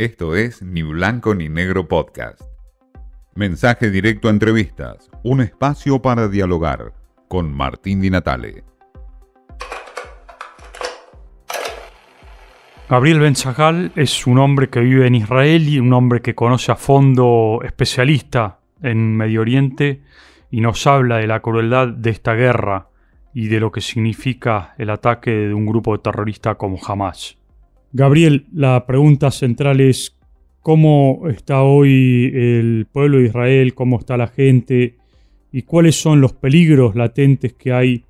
Esto es Ni Blanco ni Negro Podcast. Mensaje directo a entrevistas, un espacio para dialogar con Martín Di Natale. Gabriel Ben es un hombre que vive en Israel y un hombre que conoce a fondo, especialista en Medio Oriente, y nos habla de la crueldad de esta guerra y de lo que significa el ataque de un grupo terrorista como Hamas. Gabriel, la pregunta central es cómo está hoy el pueblo de Israel, cómo está la gente y cuáles son los peligros latentes que hay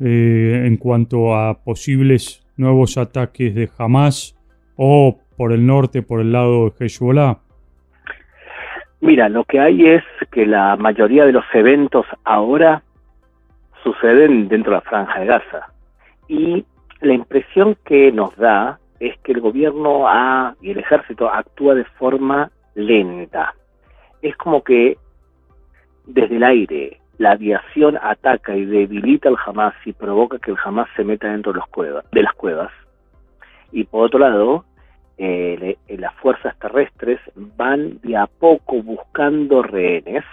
eh, en cuanto a posibles nuevos ataques de Hamas o por el norte, por el lado de Hezbollah. Mira, lo que hay es que la mayoría de los eventos ahora suceden dentro de la franja de Gaza. Y la impresión que nos da es que el gobierno y el ejército actúa de forma lenta. Es como que desde el aire la aviación ataca y debilita al Hamas y provoca que el Hamas se meta dentro de, los de las cuevas. Y por otro lado, las fuerzas terrestres van de a poco buscando rehenes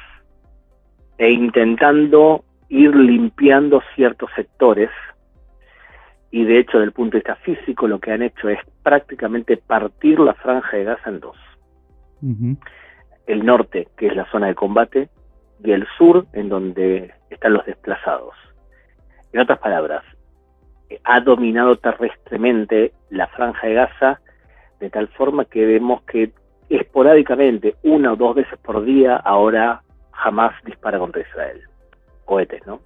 e intentando ir limpiando ciertos sectores y de hecho, desde el punto de vista físico, lo que han hecho es prácticamente partir la franja de Gaza en dos. El norte, que es la zona de combate, y el sur, en donde están los desplazados. En otras palabras, ha dominado terrestremente la franja de Gaza de tal forma que vemos que esporádicamente, una o dos veces por día, ahora jamás dispara contra Israel. Cohetes, ¿no?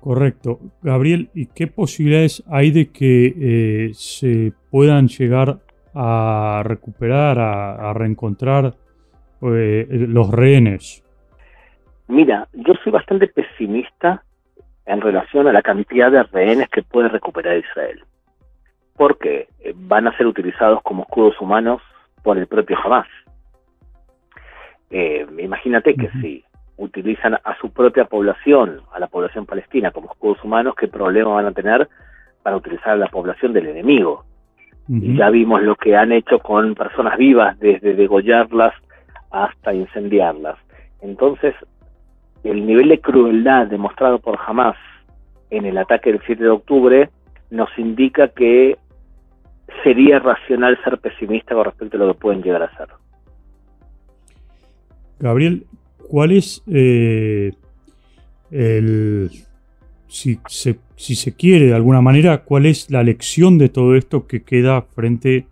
Correcto. Gabriel, ¿y qué posibilidades hay de que eh, se puedan llegar a recuperar, a, reencontrar eh, los rehenes? Mira, yo soy bastante pesimista en relación a la cantidad de rehenes que puede recuperar Israel. Porque eh, van a ser utilizados como escudos humanos por el propio Hamas. imagínate que si utilizan a su propia población, a la población palestina, como escudos humanos, ¿qué problema van a tener para utilizar a la población del enemigo? Y ya vimos lo que han hecho con personas vivas, desde degollarlas hasta incendiarlas. Entonces, el nivel de crueldad demostrado por Hamas en el ataque del 7 de octubre nos indica que sería racional ser pesimista con respecto a lo que pueden llegar a ser. Gabriel, ¿Cuál es eh, el, si se, si se quiere de alguna manera, cuál es la lección de todo esto que queda frente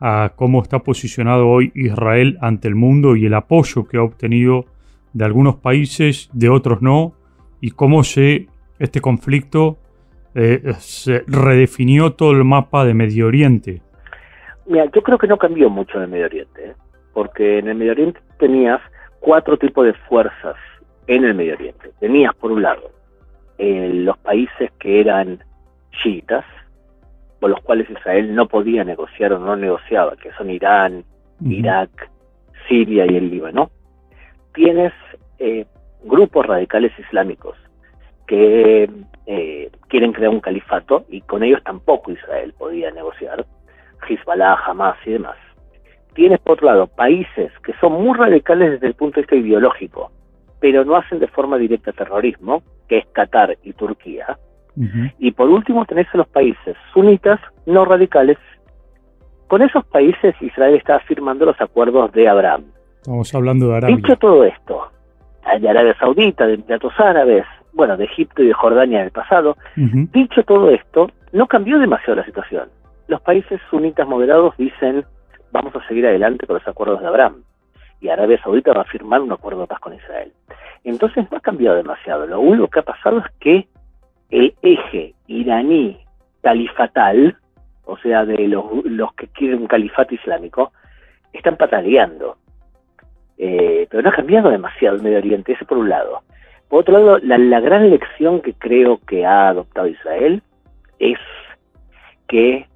a cómo está posicionado hoy Israel ante el mundo y el apoyo que ha obtenido de algunos países, de otros no, y cómo se este conflicto eh, se redefinió todo el mapa de Medio Oriente. Mira, yo creo que no cambió mucho en el Medio Oriente, ¿eh? porque en el Medio Oriente tenías cuatro tipos de fuerzas en el Medio Oriente. Tenías, por un lado, eh, los países que eran chiitas, con los cuales Israel no podía negociar o no negociaba, que son Irán, Irak, Siria y el Líbano. Tienes eh, grupos radicales islámicos que eh, quieren crear un califato y con ellos tampoco Israel podía negociar, Hezbollah, Hamas y demás tienes por otro lado países que son muy radicales desde el punto de vista ideológico, pero no hacen de forma directa terrorismo, que es Qatar y Turquía. Y por último tenés a los países sunitas no radicales. Con esos países Israel está firmando los acuerdos de Abraham. Estamos hablando de Arabia. Dicho todo esto, de Arabia Saudita, de Emiratos Árabes, bueno, de Egipto y de Jordania en el pasado, dicho todo esto, no cambió demasiado la situación. Los países sunitas moderados dicen vamos a seguir adelante con los acuerdos de Abraham. Y Arabia Saudita va a firmar un acuerdo de paz con Israel. Entonces no ha cambiado demasiado. Lo único que ha pasado es que el eje iraní califatal, o sea, de los, que quieren un califato islámico, están pataleando. Eh, pero no ha cambiado demasiado el Medio Oriente, ese por un lado. Por otro lado, la, la gran lección que creo que ha adoptado Israel es que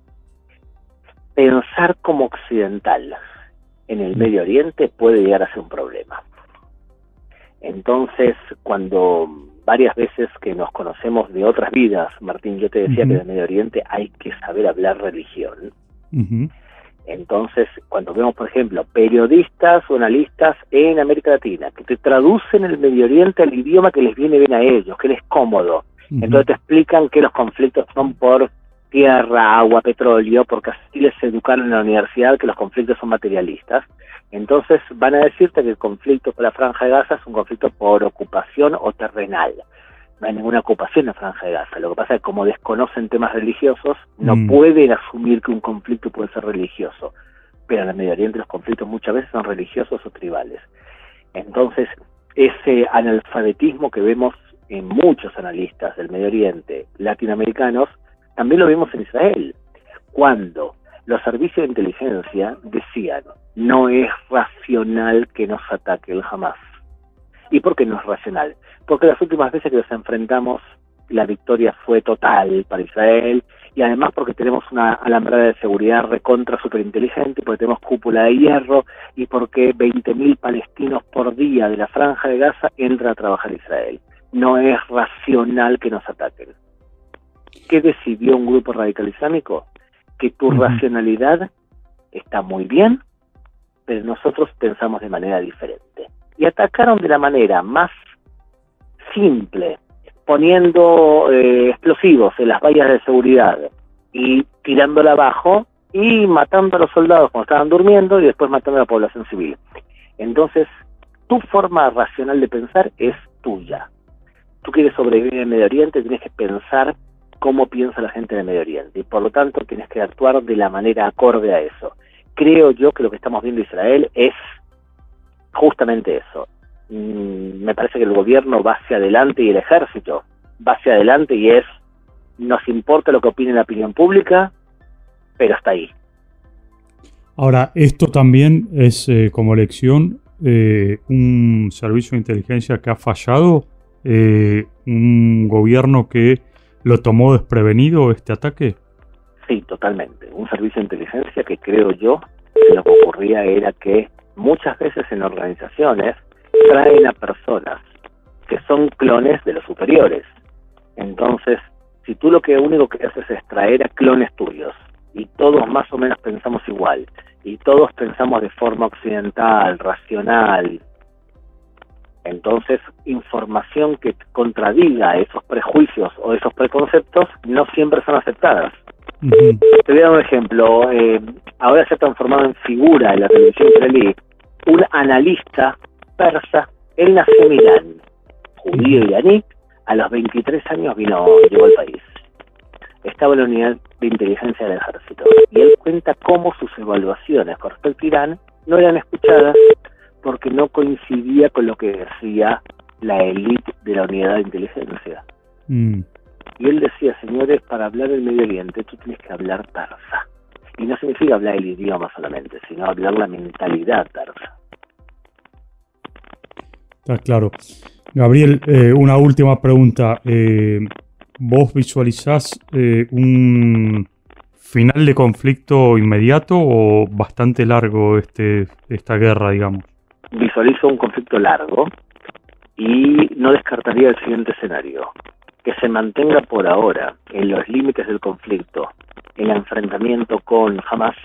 pensar como occidental en el mm. Medio Oriente puede llegar a ser un problema. Entonces, cuando varias veces que nos conocemos de otras vidas, Martín, yo te decía que en el Medio Oriente hay que saber hablar religión. Entonces, cuando vemos, por ejemplo, periodistas o analistas en América Latina que te traducen el Medio Oriente al idioma que les viene bien a ellos, que les es cómodo, entonces te explican que los conflictos son por tierra, agua, petróleo, porque así les educaron en la universidad que los conflictos son materialistas. Entonces van a decirte que el conflicto por la Franja de Gaza es un conflicto por ocupación o terrenal. No hay ninguna ocupación en la Franja de Gaza. Lo que pasa es que como desconocen temas religiosos, no mm. pueden asumir que un conflicto puede ser religioso. Pero en el Medio Oriente los conflictos muchas veces son religiosos o tribales. Entonces, ese analfabetismo que vemos en muchos analistas del Medio Oriente latinoamericanos, también lo vimos en Israel, cuando los servicios de inteligencia decían, no es racional que nos ataque el Hamas. ¿Y por qué no es racional? Porque las últimas veces que nos enfrentamos, la victoria fue total para Israel, y además porque tenemos una alambrada de seguridad recontra superinteligente, porque tenemos cúpula de hierro, y porque 20.000 palestinos por día de la franja de Gaza entran a trabajar Israel no es racional que nos ataquen. ¿Qué decidió un grupo radical islámico? Que tu racionalidad está muy bien, pero nosotros pensamos de manera diferente. Y atacaron de la manera más simple, poniendo eh, explosivos en las vallas de seguridad y tirándola abajo y matando a los soldados cuando estaban durmiendo y después matando a la población civil. Entonces, tu forma racional de pensar es tuya tú quieres sobrevivir en el Medio Oriente, tienes que pensar cómo piensa la gente en el Medio Oriente y por lo tanto tienes que actuar de la manera acorde a eso. Creo yo que lo que estamos viendo en Israel es justamente eso. Mm, me parece que el gobierno va hacia adelante y el ejército va hacia adelante y es, nos importa lo que opine la opinión pública, pero hasta ahí. Ahora, esto también es eh, como lección eh, un servicio de inteligencia que ha fallado eh, un gobierno que lo tomó desprevenido este ataque? Sí, totalmente. Un servicio de inteligencia que creo yo que lo que ocurría era que muchas veces en organizaciones traen a personas que son clones de los superiores. Entonces, si tú lo que único que haces es traer a clones tuyos y todos más o menos pensamos igual y todos pensamos de forma occidental, racional, entonces, información que contradiga esos prejuicios o esos preconceptos no siempre son aceptadas. Te voy a dar un ejemplo. Eh, ahora se ha transformado en figura en la televisión israelí un analista persa. Él nació en Irán, judío iraní. A los 23 años vino, llegó al país. Estaba en la unidad de inteligencia del ejército. Y él cuenta cómo sus evaluaciones con respecto a Irán no eran escuchadas porque no coincidía con lo que decía la élite de la unidad de inteligencia. Mm. Y él decía, señores, para hablar del Medio Oriente tú tienes que hablar persa. Y no significa hablar el idioma solamente, sino hablar la mentalidad persa. Está claro. Gabriel, eh, una última pregunta. Eh, ¿Vos visualizás eh, un final de conflicto inmediato o bastante largo este, esta guerra, digamos? Visualizo un conflicto largo y no descartaría el siguiente escenario, que se mantenga por ahora en los límites del conflicto el enfrentamiento con Hamas,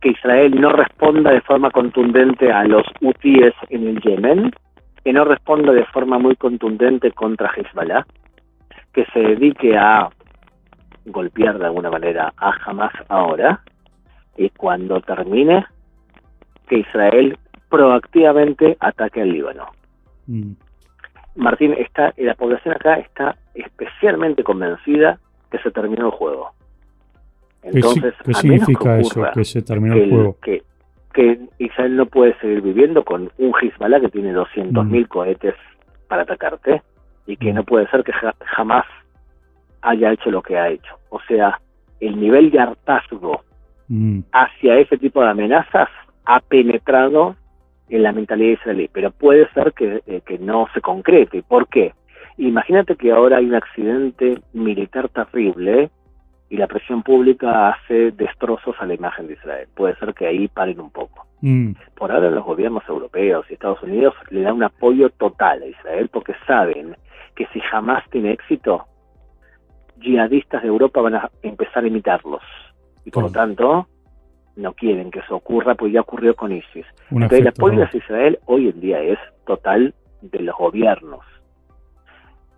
que Israel no responda de forma contundente a los hutíes en el Yemen, que no responda de forma muy contundente contra Hezbollah, que se dedique a golpear de alguna manera a Hamas ahora, y cuando termine, que Israel proactivamente ataque al Líbano. Mm. Martín, está, la población acá está especialmente convencida que se terminó el juego. Entonces, ¿Qué, significa eso, que se terminó el, juego? Que, Israel no puede seguir viviendo con un Hezbollah que tiene 200.000 mil mm. cohetes para atacarte y que mm. no puede ser que jamás haya hecho lo que ha hecho. O sea, el nivel de hartazgo hacia ese tipo de amenazas ha penetrado en la mentalidad israelí, pero puede ser eh, que, no se concrete. ¿Por qué? Imagínate que ahora hay un accidente militar terrible y la presión pública hace destrozos a la imagen de Israel. Puede ser que ahí paren un poco. Mm. Por ahora los gobiernos europeos y Estados Unidos le dan un apoyo total a Israel porque saben que si jamás tiene éxito, yihadistas de Europa van a empezar a imitarlos. Y por lo tanto, no quieren que eso ocurra, pues ya ocurrió con ISIS. Entonces el apoyo a Israel hoy en día es total de los gobiernos.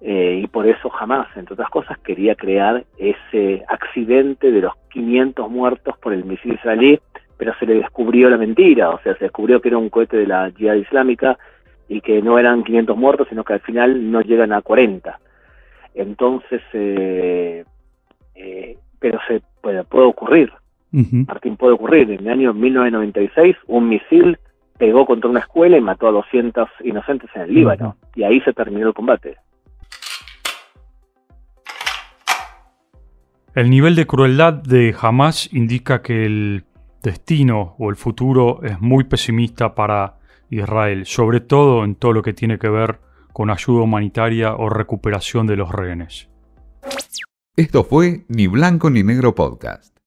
Eh, y por eso jamás, entre otras cosas, quería crear ese accidente de los 500 muertos por el misil israelí, pero se le descubrió la mentira, o sea, se descubrió que era un cohete de la Jihad Islámica y que no eran 500 muertos, sino que al final no llegan a 40. Entonces, eh, eh, pero se puede, puede ocurrir. Martín, puede ocurrir. En el año 1996, un misil pegó contra una escuela y mató a 200 inocentes en el Líbano. Y ahí se terminó el combate. El nivel de crueldad de Hamas indica que el destino o el futuro es muy pesimista para Israel, sobre todo en todo lo que tiene que ver con ayuda humanitaria o recuperación de los rehenes. Esto fue Ni Blanco ni Negro Podcast.